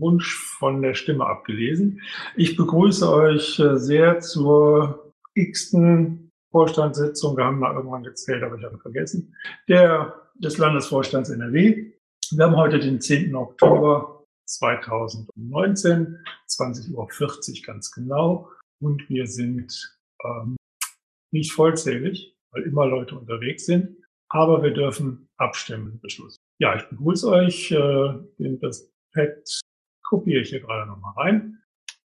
Wunsch von der Stimme abgelesen. Ich begrüße euch äh, sehr zur x-ten Vorstandssitzung. Wir haben mal irgendwann gezählt, aber ich habe vergessen. Der, des Landesvorstands NRW. Wir haben heute den 10. Oktober 2019, 20.40 Uhr ganz genau. Und wir sind ähm, nicht vollzählig, weil immer Leute unterwegs sind. Aber wir dürfen abstimmen, Beschluss. Ja, ich begrüße euch. Äh, das Pad kopiere ich hier gerade nochmal rein.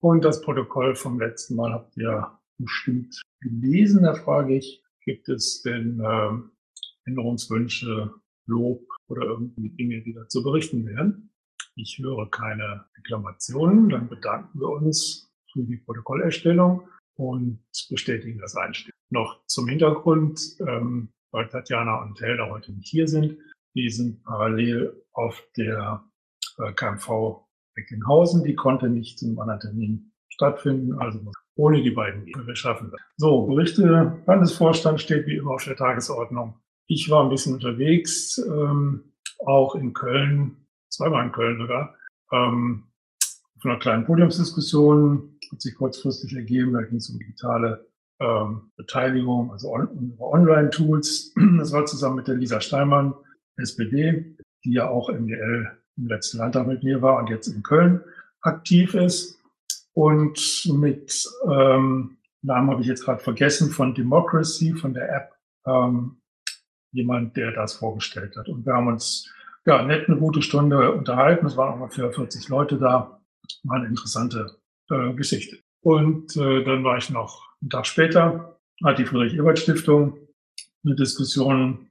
Und das Protokoll vom letzten Mal habt ihr bestimmt gelesen. Da frage ich, gibt es denn äh, Änderungswünsche, Lob oder irgendwie Dinge, die dazu berichten werden? Ich höre keine Reklamationen. Dann bedanken wir uns für die Protokollerstellung und bestätigen das Einstieg. Noch zum Hintergrund, ähm, weil Tatjana und Helda heute nicht hier sind. Die sind parallel auf der äh, KMV Recklinghausen. Die konnte nicht zum anderen Termin stattfinden, also ohne die beiden wir schaffen das. So, Berichte Landesvorstand steht wie immer auf der Tagesordnung. Ich war ein bisschen unterwegs, ähm, auch in Köln, zweimal in Köln sogar, ähm, auf einer kleinen Podiumsdiskussion, hat sich kurzfristig ergeben, da ging es um digitale ähm, Beteiligung, also on, Online-Tools. Das war zusammen mit der Lisa Steinmann, SPD, die ja auch MDL im letzten Landtag mit mir war und jetzt in Köln aktiv ist. Und mit ähm, Namen habe ich jetzt gerade vergessen, von Democracy, von der App, ähm, jemand, der das vorgestellt hat. Und wir haben uns ja nett eine gute Stunde unterhalten. Es waren ungefähr 40 Leute da. War eine interessante äh, Geschichte. Und äh, dann war ich noch einen Tag später, hat die Friedrich-Ebert-Stiftung eine Diskussion,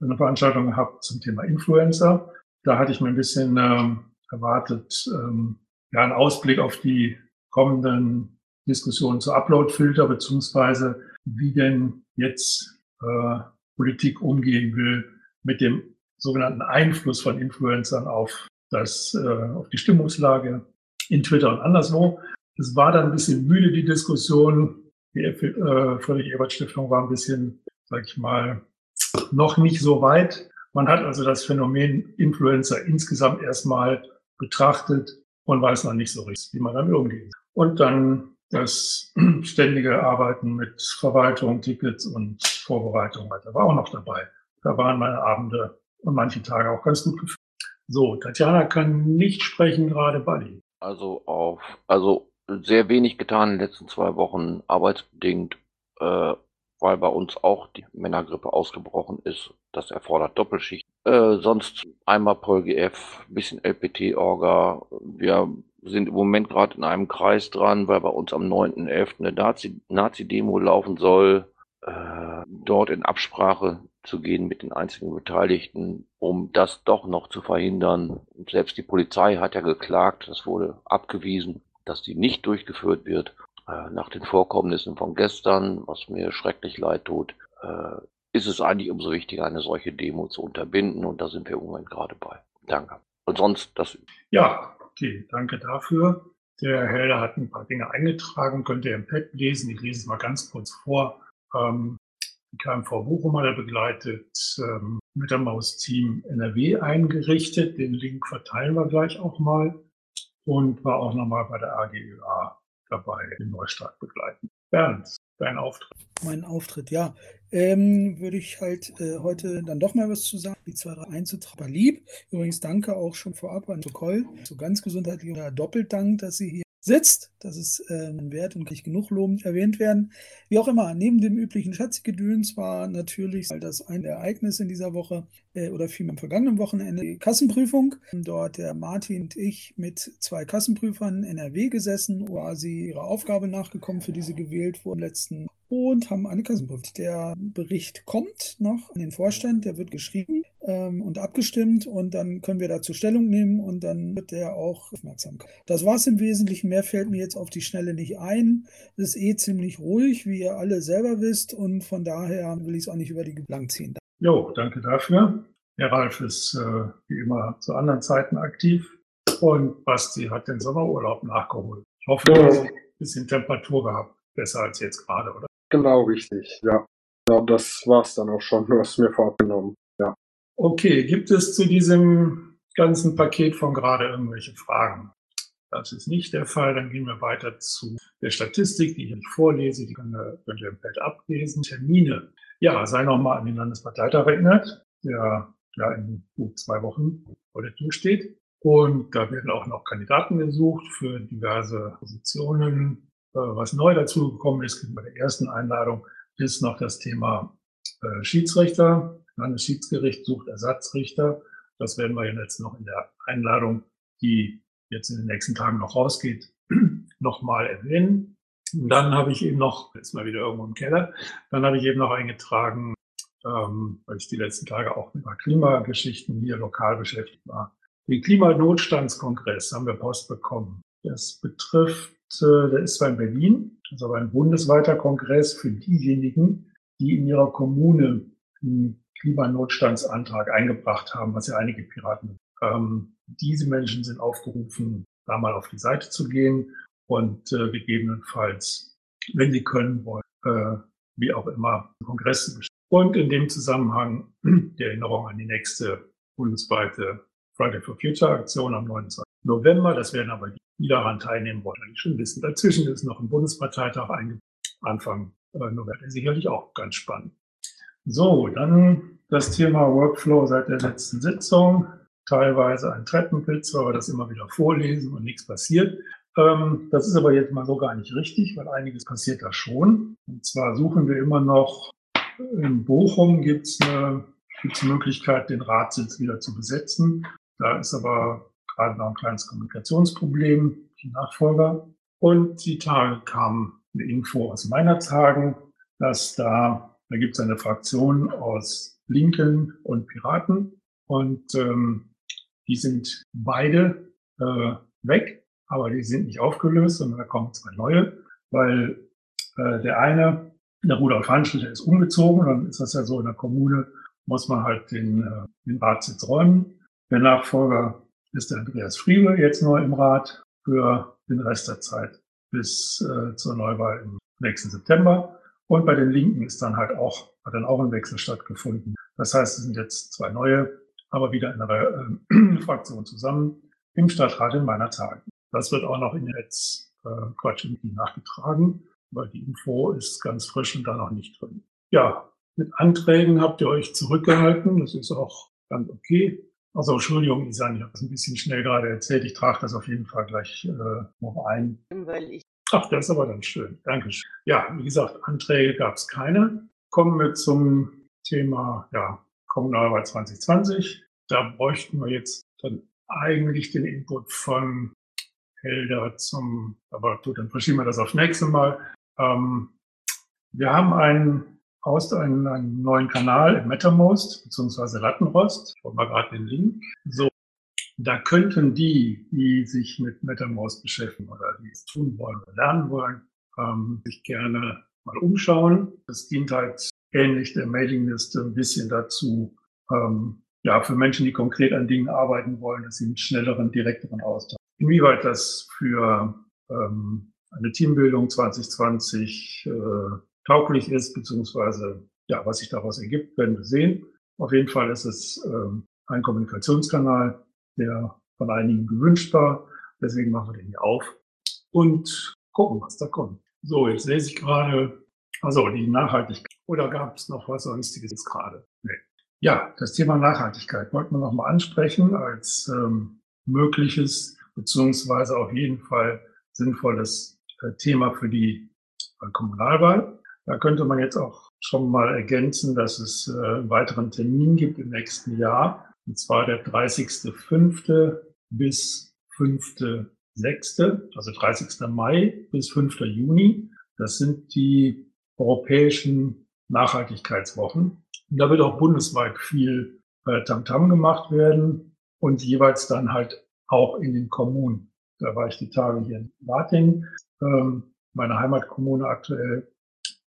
eine Veranstaltung gehabt zum Thema Influencer. Da hatte ich mir ein bisschen ähm, erwartet, ähm, ja, einen Ausblick auf die kommenden Diskussionen zu Uploadfilter, beziehungsweise wie denn jetzt äh, Politik umgehen will mit dem sogenannten Einfluss von Influencern auf das, äh, auf die Stimmungslage in Twitter und anderswo. Es war dann ein bisschen müde, die Diskussion. Die äh, Friedrich-Ebert-Stiftung war ein bisschen, sag ich mal, noch nicht so weit. Man hat also das Phänomen Influencer insgesamt erstmal betrachtet und weiß noch nicht so richtig, wie man damit umgeht. Und dann das ständige Arbeiten mit Verwaltung, Tickets und Vorbereitung weiter war auch noch dabei. Da waren meine Abende und manche Tage auch ganz gut gefühlt. So, Tatjana kann nicht sprechen, gerade Buddy. Also auf, also sehr wenig getan in den letzten zwei Wochen, arbeitsbedingt, äh, weil bei uns auch die Männergrippe ausgebrochen ist. Das erfordert Doppelschicht. Äh, sonst einmal PolGF, bisschen LPT-Orga. Wir sind im Moment gerade in einem Kreis dran, weil bei uns am 9.11. eine Nazi-Demo laufen soll, äh, dort in Absprache zu gehen mit den einzigen Beteiligten, um das doch noch zu verhindern. Selbst die Polizei hat ja geklagt, das wurde abgewiesen, dass die nicht durchgeführt wird. Äh, nach den Vorkommnissen von gestern, was mir schrecklich leid tut, äh, ist es eigentlich umso wichtiger, eine solche Demo zu unterbinden. Und da sind wir im Moment gerade bei. Danke. Und sonst das. Ja, okay, danke dafür. Der Helder hat ein paar Dinge eingetragen, könnt ihr im Pad lesen. Ich lese es mal ganz kurz vor. Ähm, die KMV Bochum hat er begleitet, ähm, mit dem Maus-Team NRW eingerichtet. Den Link verteilen wir gleich auch mal. Und war auch nochmal bei der AGÖA dabei, den Neustart begleiten. Bernd, dein Auftritt. Mein Auftritt, ja. Ähm, würde ich halt äh, heute dann doch mal was zu sagen. Die 2, 3 einzutragen. Lieb. Übrigens danke auch schon vorab an Protokoll. So ganz gesundheitlich oder doppelt Dank, dass Sie hier sitzt. Das ist äh, ein Wert und kriegt genug lobend erwähnt werden. Wie auch immer, neben dem üblichen Schatzgedöns war natürlich das ein Ereignis in dieser Woche oder vielmehr am vergangenen Wochenende die Kassenprüfung. Dort der Martin und ich mit zwei Kassenprüfern NRW gesessen, quasi ihrer Aufgabe nachgekommen, für diese gewählt wurden letzten und haben eine Kassenprüfung. Der Bericht kommt noch an den Vorstand, der wird geschrieben ähm, und abgestimmt und dann können wir dazu Stellung nehmen und dann wird der auch aufmerksam. Das war es im Wesentlichen. Mehr fällt mir jetzt auf die Schnelle nicht ein. Es ist eh ziemlich ruhig, wie ihr alle selber wisst und von daher will ich es auch nicht über die lang ziehen. Jo, danke dafür. Herr Ralf ist äh, wie immer zu anderen Zeiten aktiv und Basti hat den Sommerurlaub nachgeholt. Ich hoffe, ja. ein bisschen Temperatur gehabt. Besser als jetzt gerade, oder? Genau, richtig, ja. Ja, das war's dann auch schon. Du hast mir vorgenommen, ja. Okay, gibt es zu diesem ganzen Paket von gerade irgendwelche Fragen? Das ist nicht der Fall. Dann gehen wir weiter zu der Statistik, die ich vorlese. Die könnt ihr, könnt ihr im Feld ablesen. Termine. Ja, sei nochmal an den Landesparteitag erinnert, der ja in gut zwei Wochen vor der Tür steht. Und da werden auch noch Kandidaten gesucht für diverse Positionen. Äh, was neu dazu gekommen ist, bei der ersten Einladung, ist noch das Thema äh, Schiedsrichter. Landesschiedsgericht sucht Ersatzrichter. Das werden wir jetzt noch in der Einladung, die jetzt in den nächsten Tagen noch rausgeht, nochmal erwähnen. Dann habe ich eben noch, jetzt mal wieder irgendwo im Keller, dann habe ich eben noch eingetragen, ähm, weil ich die letzten Tage auch mit Klimageschichten hier lokal beschäftigt war. Den Klimanotstandskongress haben wir Post bekommen. Das betrifft, äh, der ist zwar in Berlin, also ein bundesweiter Kongress für diejenigen, die in ihrer Kommune einen Klimanotstandsantrag eingebracht haben, was ja einige Piraten. Ähm, diese Menschen sind aufgerufen, da mal auf die Seite zu gehen und äh, gegebenenfalls, wenn sie können wollen, äh, wie auch immer, Kongress zu bestimmen. Und in dem Zusammenhang die Erinnerung an die nächste bundesweite Friday for Future Aktion am 29. November. Das werden aber die, die daran teilnehmen wollen, die schon wissen. Dazwischen ist noch ein Bundesparteitag Anfang äh, November. Sicherlich auch ganz spannend. So, dann das Thema Workflow seit der letzten Sitzung. Teilweise ein Treppenwitz, weil wir das immer wieder vorlesen und nichts passiert. Ähm, das ist aber jetzt mal so gar nicht richtig, weil einiges passiert da schon. Und zwar suchen wir immer noch, in Bochum gibt es eine, gibt's eine Möglichkeit, den Ratssitz wieder zu besetzen. Da ist aber gerade noch ein kleines Kommunikationsproblem, die Nachfolger. Und die Tage kam eine Info aus meiner Tagen, dass da, da gibt es eine Fraktion aus Linken und Piraten und ähm, die sind beide äh, weg, aber die sind nicht aufgelöst, sondern da kommen zwei neue, weil äh, der eine, der Rudolf Hanschel, der ist umgezogen, dann ist das ja so in der Kommune, muss man halt den, äh, den Ratssitz räumen. Der Nachfolger ist der Andreas Friebe, jetzt neu im Rat für den Rest der Zeit bis äh, zur Neuwahl im nächsten September. Und bei den Linken ist dann halt auch, hat dann auch ein Wechsel stattgefunden. Das heißt, es sind jetzt zwei neue, aber wieder in einer äh, Fraktion zusammen im Stadtrat in meiner Tage. Das wird auch noch in jetzt äh, Quatsch nachgetragen, weil die Info ist ganz frisch und da noch nicht drin. Ja, mit Anträgen habt ihr euch zurückgehalten. Das ist auch ganz okay. Also Entschuldigung, Isan, ich habe das ein bisschen schnell gerade erzählt. Ich trage das auf jeden Fall gleich äh, noch ein. Weil ich Ach, das ist aber dann schön. Dankeschön. Ja, wie gesagt, Anträge gab es keine. Kommen wir zum Thema ja, Kommunalwahl 2020. Da bräuchten wir jetzt dann eigentlich den Input von Helder zum, aber gut, dann verschieben wir das auf nächste Mal. Ähm, wir haben einen Haust einen, einen neuen Kanal im MetaMost beziehungsweise Lattenrost. Ich hole mal gerade den Link. So, da könnten die, die sich mit MetaMost beschäftigen oder die es tun wollen oder lernen wollen, ähm, sich gerne mal umschauen. Das dient halt ähnlich der Mailingliste ein bisschen dazu, ähm, ja, für Menschen, die konkret an Dingen arbeiten wollen, dass sie einen schnelleren, direkteren Austausch. Inwieweit das für ähm, eine Teambildung 2020 äh, tauglich ist, beziehungsweise ja, was sich daraus ergibt, werden wir sehen. Auf jeden Fall ist es ähm, ein Kommunikationskanal, der von einigen gewünscht war. Deswegen machen wir den hier auf und gucken, was da kommt. So, jetzt lese ich gerade, also die Nachhaltigkeit. Oder gab es noch was sonstiges jetzt gerade? Nee. Ja, das Thema Nachhaltigkeit wollten wir nochmal ansprechen als ähm, mögliches, beziehungsweise auf jeden Fall sinnvolles äh, Thema für die äh, Kommunalwahl. Da könnte man jetzt auch schon mal ergänzen, dass es äh, einen weiteren Termin gibt im nächsten Jahr. Und zwar der 30.05. bis 5.06., also 30. Mai bis 5. Juni. Das sind die europäischen Nachhaltigkeitswochen. Und da wird auch bundesweit viel Tamtam -Tam gemacht werden und jeweils dann halt auch in den Kommunen. Da war ich die Tage hier in Warting, ähm, meine Heimatkommune aktuell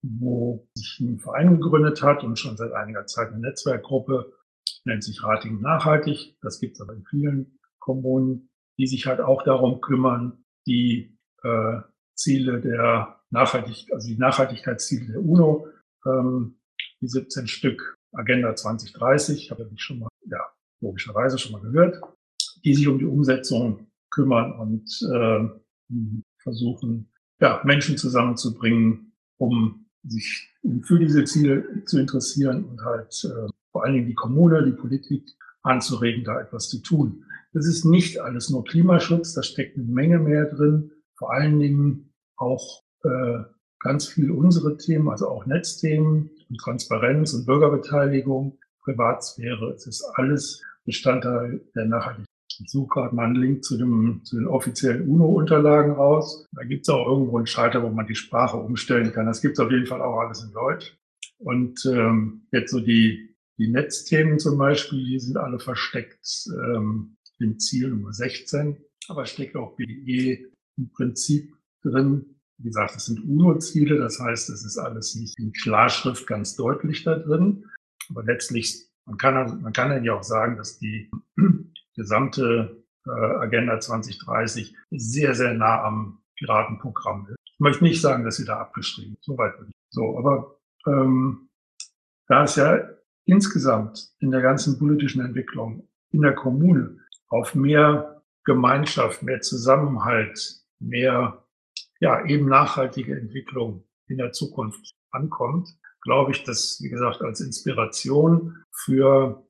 wo sich ein Verein gegründet hat und schon seit einiger Zeit eine Netzwerkgruppe, nennt sich Ratingen Nachhaltig. Das gibt es aber in vielen Kommunen, die sich halt auch darum kümmern, die äh, Ziele der Nachhaltigkeit, also die Nachhaltigkeitsziele der UNO, ähm, die 17 Stück Agenda 2030, habe ich schon mal, ja, logischerweise schon mal gehört, die sich um die Umsetzung kümmern und äh, versuchen, ja, Menschen zusammenzubringen, um sich für diese Ziele zu interessieren und halt äh, vor allen Dingen die Kommune, die Politik anzuregen, da etwas zu tun. Das ist nicht alles nur Klimaschutz, da steckt eine Menge mehr drin, vor allen Dingen auch äh, ganz viel unsere Themen, also auch Netzthemen und Transparenz und Bürgerbeteiligung, Privatsphäre. Es ist alles Bestandteil der Nachhaltigkeit. Ich suche gerade mal einen Link zu, dem, zu den offiziellen UNO-Unterlagen raus. Da gibt es auch irgendwo einen Schalter, wo man die Sprache umstellen kann. Das gibt es auf jeden Fall auch alles in Deutsch. Und ähm, jetzt so die, die Netzthemen zum Beispiel, die sind alle versteckt ähm, im Ziel Nummer 16. Aber steckt auch BDE im Prinzip drin. Wie gesagt, es sind UNO-Ziele, das heißt, es ist alles nicht in Klarschrift ganz deutlich da drin. Aber letztlich, man kann, man kann ja auch sagen, dass die gesamte äh, Agenda 2030 sehr, sehr nah am Piratenprogramm ist. Ich möchte nicht sagen, dass sie da abgeschrieben ist. Soweit würde ich. So, aber ähm, da ist ja insgesamt in der ganzen politischen Entwicklung in der Kommune auf mehr Gemeinschaft, mehr Zusammenhalt, mehr ja eben nachhaltige Entwicklung in der Zukunft ankommt, glaube ich, dass, wie gesagt, als Inspiration für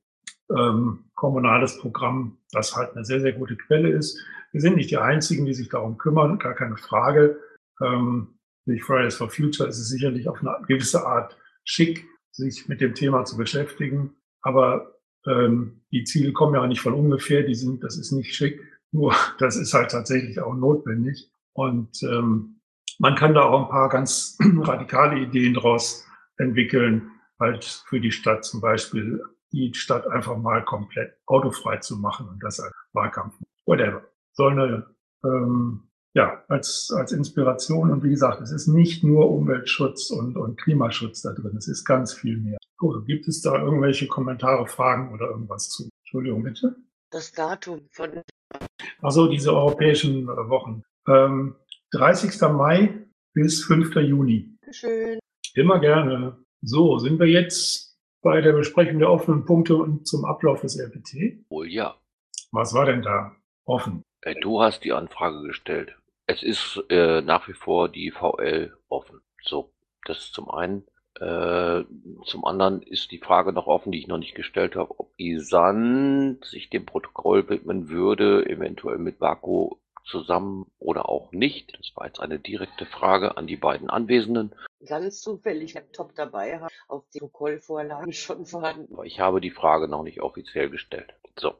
ähm, kommunales Programm, das halt eine sehr, sehr gute Quelle ist. Wir sind nicht die Einzigen, die sich darum kümmern, gar keine Frage. Ähm, durch Fridays for Future ist es sicherlich auf eine gewisse Art schick, sich mit dem Thema zu beschäftigen. Aber ähm, die Ziele kommen ja nicht von ungefähr, die sind, das ist nicht schick, nur das ist halt tatsächlich auch notwendig. Und ähm, man kann da auch ein paar ganz radikale Ideen draus entwickeln, halt für die Stadt zum Beispiel die Stadt einfach mal komplett autofrei zu machen und das als Wahlkampf. Whatever. Soll eine, ähm, ja, als, als Inspiration. Und wie gesagt, es ist nicht nur Umweltschutz und, und Klimaschutz da drin. Es ist ganz viel mehr. Gut, gibt es da irgendwelche Kommentare, Fragen oder irgendwas zu? Entschuldigung, bitte. Das Datum von. Also diese europäischen äh, Wochen. Ähm, 30. Mai bis 5. Juni. Schön. Immer gerne. So, sind wir jetzt bei der Besprechung der offenen Punkte und zum Ablauf des RPT? Wohl ja. Was war denn da offen? Äh, du hast die Anfrage gestellt. Es ist äh, nach wie vor die VL offen. So, das ist zum einen. Äh, zum anderen ist die Frage noch offen, die ich noch nicht gestellt habe, ob Isan sich dem Protokoll widmen würde, eventuell mit Vaku zusammen oder auch nicht. Das war jetzt eine direkte Frage an die beiden Anwesenden. Ganz zufällig Laptop dabei haben, auf die Protokollvorlagen schon vorhanden. Aber ich habe die Frage noch nicht offiziell gestellt. So.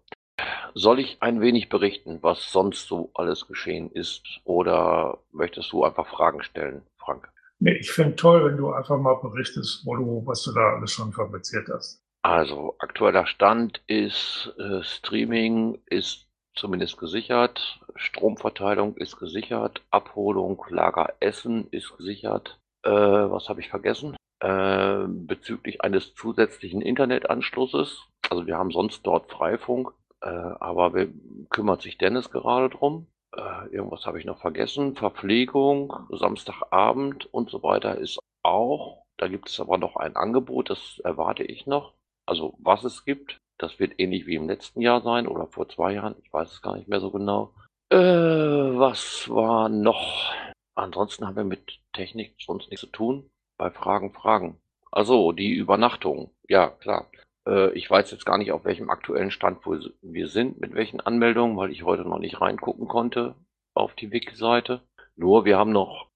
Soll ich ein wenig berichten, was sonst so alles geschehen ist? Oder möchtest du einfach Fragen stellen, Frank? Nee, ich finde toll, wenn du einfach mal berichtest, wo du, was du da alles schon fabriziert hast. Also, aktueller Stand ist, äh, Streaming ist zumindest gesichert. Stromverteilung ist gesichert. Abholung, Lager Essen ist gesichert. Äh, was habe ich vergessen? Äh, bezüglich eines zusätzlichen Internetanschlusses. Also wir haben sonst dort Freifunk, äh, aber wir, kümmert sich Dennis gerade drum. Äh, irgendwas habe ich noch vergessen. Verpflegung, Samstagabend und so weiter ist auch. Da gibt es aber noch ein Angebot, das erwarte ich noch. Also was es gibt, das wird ähnlich wie im letzten Jahr sein oder vor zwei Jahren. Ich weiß es gar nicht mehr so genau. Äh, was war noch? Ansonsten haben wir mit Technik sonst nichts zu tun. Bei Fragen, Fragen. Also die Übernachtung. Ja, klar. Äh, ich weiß jetzt gar nicht, auf welchem aktuellen Stand wir sind, mit welchen Anmeldungen, weil ich heute noch nicht reingucken konnte auf die Wiki-Seite. Nur wir haben noch,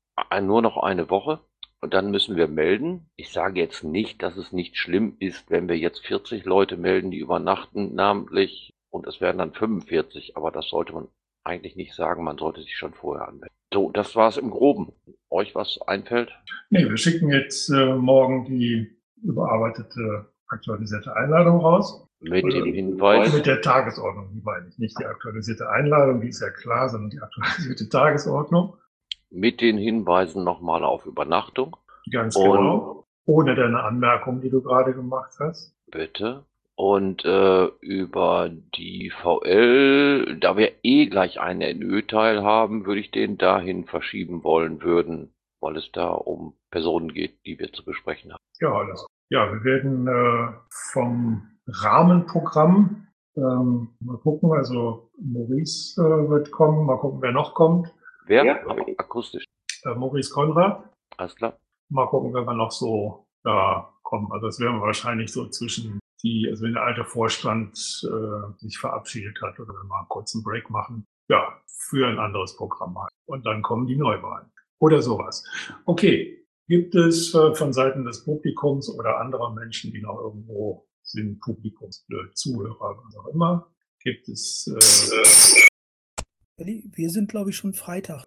nur noch eine Woche. Und dann müssen wir melden. Ich sage jetzt nicht, dass es nicht schlimm ist, wenn wir jetzt 40 Leute melden, die übernachten namentlich und es werden dann 45, aber das sollte man eigentlich nicht sagen, man sollte sich schon vorher anmelden. So, das war es im Groben. Euch was einfällt? Nee, wir schicken jetzt äh, morgen die überarbeitete aktualisierte Einladung raus. Mit dem Hinweis. Mit der Tagesordnung, die meine ich. Nicht die aktualisierte Einladung, die ist ja klar, sondern die aktualisierte Tagesordnung mit den Hinweisen nochmal auf Übernachtung. Ganz genau. Ohne deine Anmerkung, die du gerade gemacht hast. Bitte. Und äh, über die VL, da wir eh gleich einen NÖ-Teil haben, würde ich den dahin verschieben wollen würden, weil es da um Personen geht, die wir zu besprechen haben. Ja, alles. Ja, wir werden äh, vom Rahmenprogramm Ähm, mal gucken, also Maurice äh, wird kommen, mal gucken, wer noch kommt. Wer? Ja. Akustisch. Äh, Maurice Konrad. Alles klar. Mal gucken, wer wir noch so da kommen. Also das werden wir wahrscheinlich so zwischen die, also wenn der alte Vorstand äh, sich verabschiedet hat oder wir mal einen kurzen Break machen, ja, für ein anderes Programm halt. Und dann kommen die Neuwahlen oder sowas. Okay, gibt es äh, von Seiten des Publikums oder anderer Menschen, die noch irgendwo sind, Publikums, äh, Zuhörer, was auch immer, gibt es äh, Wir sind, glaube ich, schon Freitag.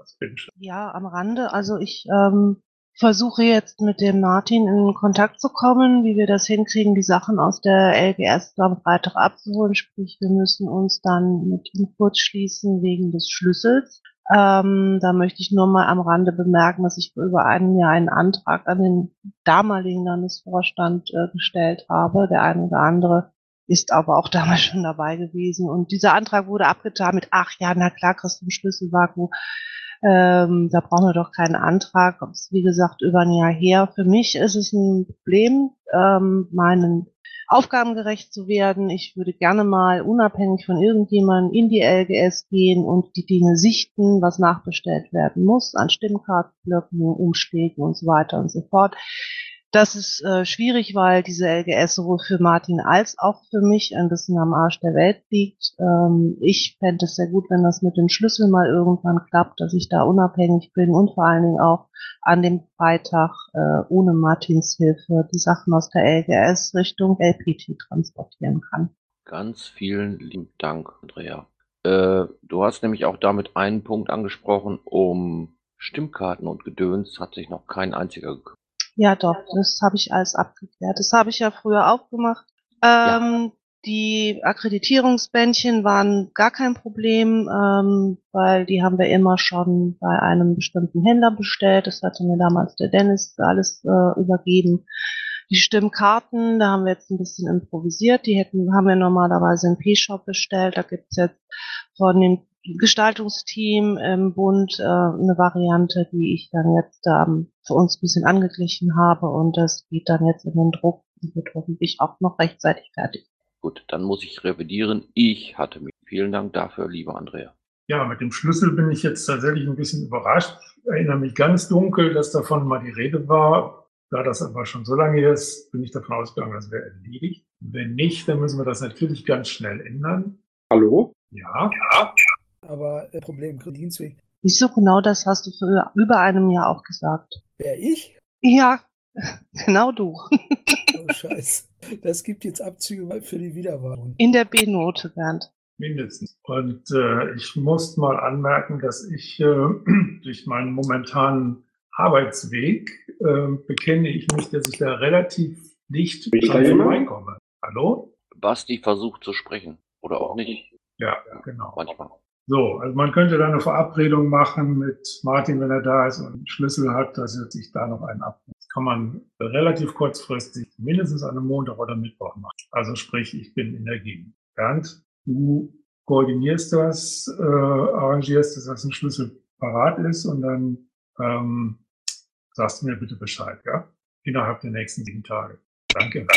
Ja, am Rande. Also ich ähm, versuche jetzt mit dem Martin in Kontakt zu kommen, wie wir das hinkriegen, die Sachen aus der LGS am Freitag abzuholen. Sprich, wir müssen uns dann mit ihm kurz schließen wegen des Schlüssels. Ähm, da möchte ich nur mal am Rande bemerken, dass ich vor über einem Jahr einen Antrag an den damaligen Landesvorstand äh, gestellt habe. Der eine oder andere ist aber auch damals schon dabei gewesen. Und dieser Antrag wurde abgetan mit, ach ja, na klar, kriegst du einen Schlüsselvakuum. Ähm, da brauchen wir doch keinen Antrag. Das ist, wie gesagt, über ein Jahr her. Für mich ist es ein Problem, ähm, meinen Aufgaben gerecht zu werden. Ich würde gerne mal unabhängig von irgendjemandem in die LGS gehen und die Dinge sichten, was nachbestellt werden muss an Stimmkartenblöcken, Umschlägen und so weiter und so fort. Das ist äh, schwierig, weil diese LGS sowohl für Martin als auch für mich ein bisschen am Arsch der Welt liegt. Ähm, ich fände es sehr gut, wenn das mit dem Schlüssel mal irgendwann klappt, dass ich da unabhängig bin und vor allen Dingen auch an dem Freitag äh, ohne Martins Hilfe die Sachen aus der LGS Richtung LPT transportieren kann. Ganz vielen lieben Dank, Andrea. Äh, du hast nämlich auch damit einen Punkt angesprochen, um Stimmkarten und Gedöns hat sich noch kein einziger gekümmert. Ja, doch, das habe ich alles abgeklärt. Das habe ich ja früher auch gemacht. Ähm, Die Akkreditierungsbändchen waren gar kein Problem, ähm, weil die haben wir immer schon bei einem bestimmten Händler bestellt. Das hatte mir damals der Dennis alles äh, übergeben. Die Stimmkarten, da haben wir jetzt ein bisschen improvisiert. Die hätten, haben wir normalerweise im P-Shop bestellt. Da gibt's jetzt von dem Gestaltungsteam im Bund äh, eine Variante, die ich dann jetzt ähm, für uns ein bisschen angeglichen habe und das geht dann jetzt in den Druck und wird hoffentlich auch noch rechtzeitig fertig. Gut, dann muss ich revidieren. Ich hatte mich. Vielen Dank dafür, liebe Andrea. Ja, mit dem Schlüssel bin ich jetzt tatsächlich ein bisschen überrascht. Ich erinnere mich ganz dunkel, dass davon mal die Rede war. Da das aber schon so lange ist, bin ich davon ausgegangen, das wäre erledigt. Wenn nicht, dann müssen wir das natürlich ganz schnell ändern. Hallo? Ja, ja. Aber äh, Problem, Dienstweg. Wieso genau das hast du für über einem Jahr auch gesagt? Wer ich? Ja, genau du. Oh, Scheiß. Das gibt jetzt Abzüge für die Wiederwahl. In der B-Note, Bernd. mindestens. Und äh, ich muss mal anmerken, dass ich äh, durch meinen momentanen Arbeitsweg äh, bekenne ich mich, dass ich da relativ jemand? vorbeikomme. Hallo? Basti versucht zu sprechen. Oder auch nicht. Ja, genau. Manchmal. So, also man könnte da eine Verabredung machen mit Martin, wenn er da ist und einen Schlüssel hat, dass er sich da noch einen abnimmt. Das kann man relativ kurzfristig mindestens an einem Montag oder Mittwoch machen. Also sprich, ich bin in der Gegend. Bernd, du koordinierst das, äh, arrangierst, dass das ein Schlüssel parat ist und dann ähm, sagst du mir bitte Bescheid, ja? Innerhalb der nächsten sieben Tage. Danke.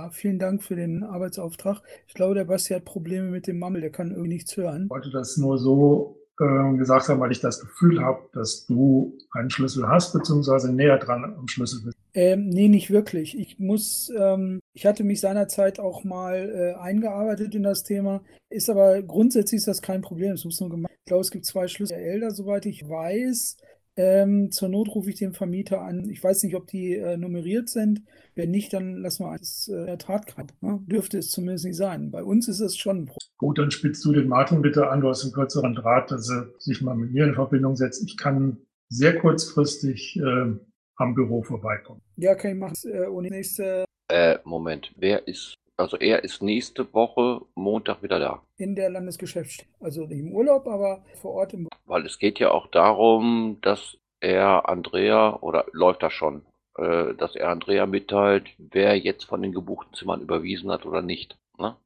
Ja, vielen Dank für den Arbeitsauftrag. Ich glaube, der Basti hat Probleme mit dem Mammel, der kann irgendwie nichts hören. Ich wollte das nur so äh, gesagt haben, weil ich das Gefühl habe, dass du einen Schlüssel hast, beziehungsweise näher dran am Schlüssel bist. Ähm, nee, nicht wirklich. Ich muss, ähm, ich hatte mich seinerzeit auch mal äh, eingearbeitet in das Thema, ist aber grundsätzlich ist das kein Problem. Es muss nur gemacht. Ich glaube, es gibt zwei Schlüssel älter, soweit ich weiß. Ähm, zur Not rufe ich den Vermieter an. Ich weiß nicht, ob die äh, nummeriert sind. Wenn nicht, dann lassen wir eins äh, in der Tat krank. Ne? Dürfte es zumindest nicht sein. Bei uns ist es schon ein Problem. Gut, dann spitzt du den Martin bitte an, du hast einen kürzeren Draht, dass er sich mal mit mir in Verbindung setzt. Ich kann sehr kurzfristig äh, am Büro vorbeikommen. Ja, kann ich machen. Äh, ohne nächste Äh, Moment. Wer ist, also er ist nächste Woche Montag wieder da. in der Landesgeschäftsstelle. Also nicht im Urlaub, aber vor Ort im Weil es geht ja auch darum, dass er Andrea, oder läuft das schon, äh, dass er Andrea mitteilt, wer jetzt von den gebuchten Zimmern überwiesen hat oder nicht. Ne?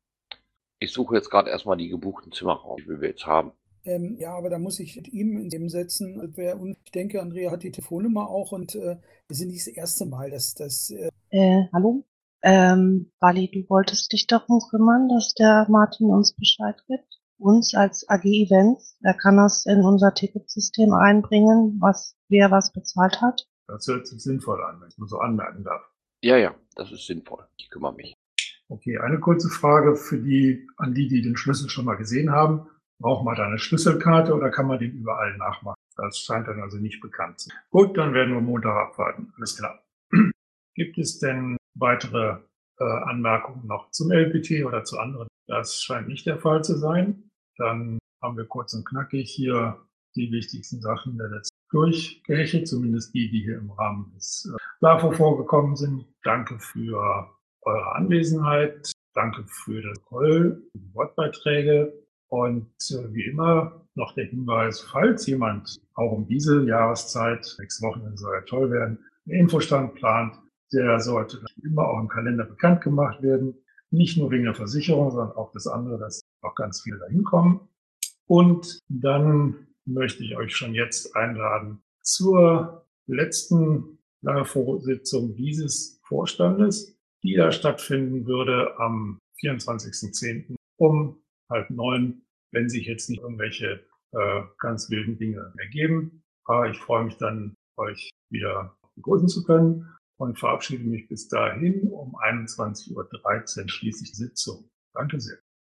Ich suche jetzt gerade erstmal die gebuchten Zimmer raus, die wir jetzt haben. Ähm, ja, aber da muss ich mit ihm in dem setzen. Wer, und ich denke, Andrea hat die Telefonnummer auch und äh, wir sind nicht das erste Mal, dass das. Äh, Äh, hallo? Ähm, Wally, du wolltest dich darum kümmern, dass der Martin uns Bescheid gibt? Uns als AG Events. Er kann das in unser Ticketsystem einbringen, was wer was bezahlt hat. Das hört sich sinnvoll an, wenn ich mal so anmerken darf. Ja, ja, das ist sinnvoll. Ich kümmere mich. Okay, eine kurze Frage für die, an die, die den Schlüssel schon mal gesehen haben. Braucht man da eine Schlüsselkarte oder kann man den überall nachmachen? Das scheint dann also nicht bekannt zu sein. Gut, dann werden wir Montag abwarten. Alles klar. Gibt es denn weitere äh, Anmerkungen noch zum LPT oder zu anderen? Das scheint nicht der Fall zu sein. Dann haben wir kurz und knackig hier die wichtigsten Sachen der letzten durchgehechelt, zumindest die, die hier im Rahmen des äh, LAFO vorgekommen sind. Danke für eure Anwesenheit. Danke für das Call, die Wortbeiträge. Und äh, wie immer noch der Hinweis, falls jemand auch um diese Jahreszeit, sechs Wochen soll ja toll werden, einen Infostand plant, der sollte immer auch im Kalender bekannt gemacht werden. Nicht nur wegen der Versicherung, sondern auch das andere, dass auch ganz viele dahin kommen. Und dann möchte ich euch schon jetzt einladen zur letzten LAFO-Sitzung dieses Vorstandes, die da stattfinden würde am 24.10. um halb neun, wenn sich jetzt nicht irgendwelche äh, ganz wilden Dinge ergeben. Aber ich freue mich dann, euch wieder begrüßen zu können und verabschiede mich bis dahin. Um 21.13 Uhr schließe ich Sitzung. Danke sehr.